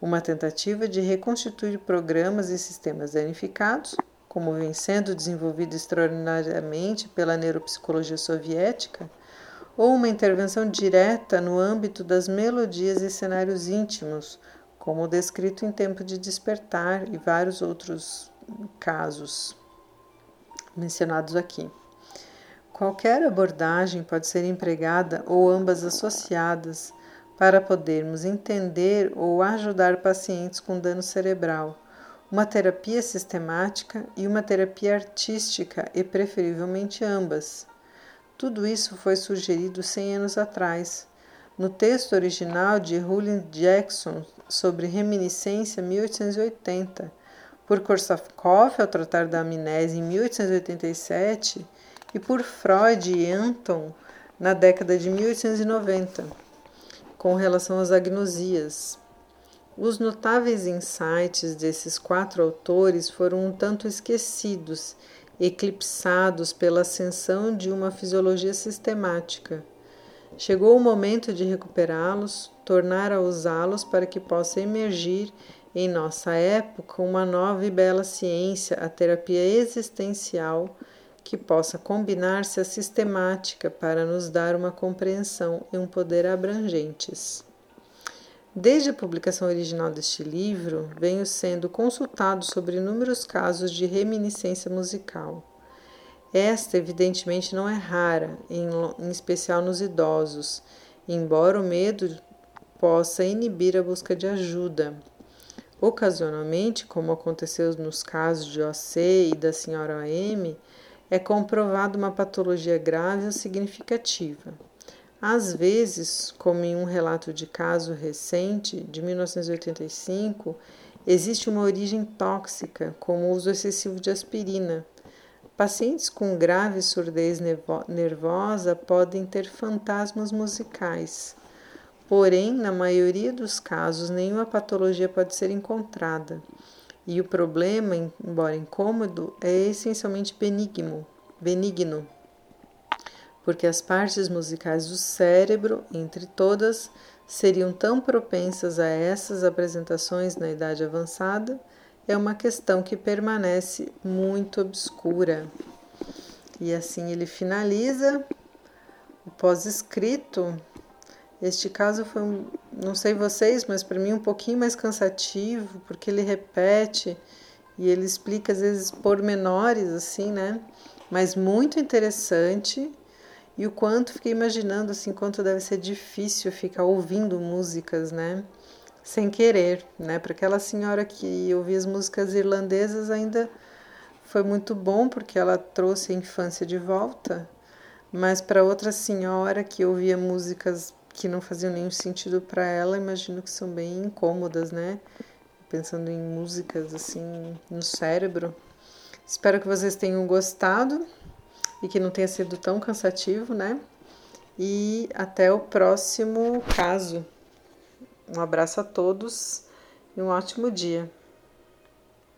uma tentativa de reconstituir programas e sistemas danificados como vem sendo desenvolvido extraordinariamente pela neuropsicologia soviética, ou uma intervenção direta no âmbito das melodias e cenários íntimos, como descrito em Tempo de Despertar e vários outros casos mencionados aqui. Qualquer abordagem pode ser empregada ou ambas associadas para podermos entender ou ajudar pacientes com dano cerebral uma terapia sistemática e uma terapia artística, e preferivelmente ambas. Tudo isso foi sugerido 100 anos atrás, no texto original de Julian Jackson sobre reminiscência 1880, por Korsakoff ao tratar da amnésia em 1887 e por Freud e Anton na década de 1890, com relação às agnosias. Os notáveis insights desses quatro autores foram um tanto esquecidos, eclipsados pela ascensão de uma fisiologia sistemática. Chegou o momento de recuperá-los, tornar a usá-los para que possa emergir em nossa época uma nova e bela ciência, a terapia existencial, que possa combinar-se à sistemática para nos dar uma compreensão e um poder abrangentes. Desde a publicação original deste livro, venho sendo consultado sobre inúmeros casos de reminiscência musical. Esta, evidentemente, não é rara, em, em especial nos idosos, embora o medo possa inibir a busca de ajuda. Ocasionalmente, como aconteceu nos casos de OC e da senhora OM, é comprovada uma patologia grave ou significativa. Às vezes, como em um relato de caso recente, de 1985, existe uma origem tóxica, como o uso excessivo de aspirina. Pacientes com grave surdez nervosa podem ter fantasmas musicais. Porém, na maioria dos casos, nenhuma patologia pode ser encontrada. E o problema, embora incômodo, é essencialmente benigno, benigno, porque as partes musicais do cérebro, entre todas, seriam tão propensas a essas apresentações na idade avançada, é uma questão que permanece muito obscura. E assim ele finaliza o pós-escrito. Este caso foi, não sei vocês, mas para mim um pouquinho mais cansativo, porque ele repete e ele explica às vezes pormenores assim, né? Mas muito interessante e o quanto fiquei imaginando assim quanto deve ser difícil ficar ouvindo músicas, né? Sem querer, né? Para aquela senhora que ouvia as músicas irlandesas ainda foi muito bom porque ela trouxe a infância de volta, mas para outra senhora que ouvia músicas que não faziam nenhum sentido para ela, imagino que são bem incômodas, né? Pensando em músicas assim no cérebro. Espero que vocês tenham gostado e que não tenha sido tão cansativo, né? E até o próximo caso. Um abraço a todos e um ótimo dia.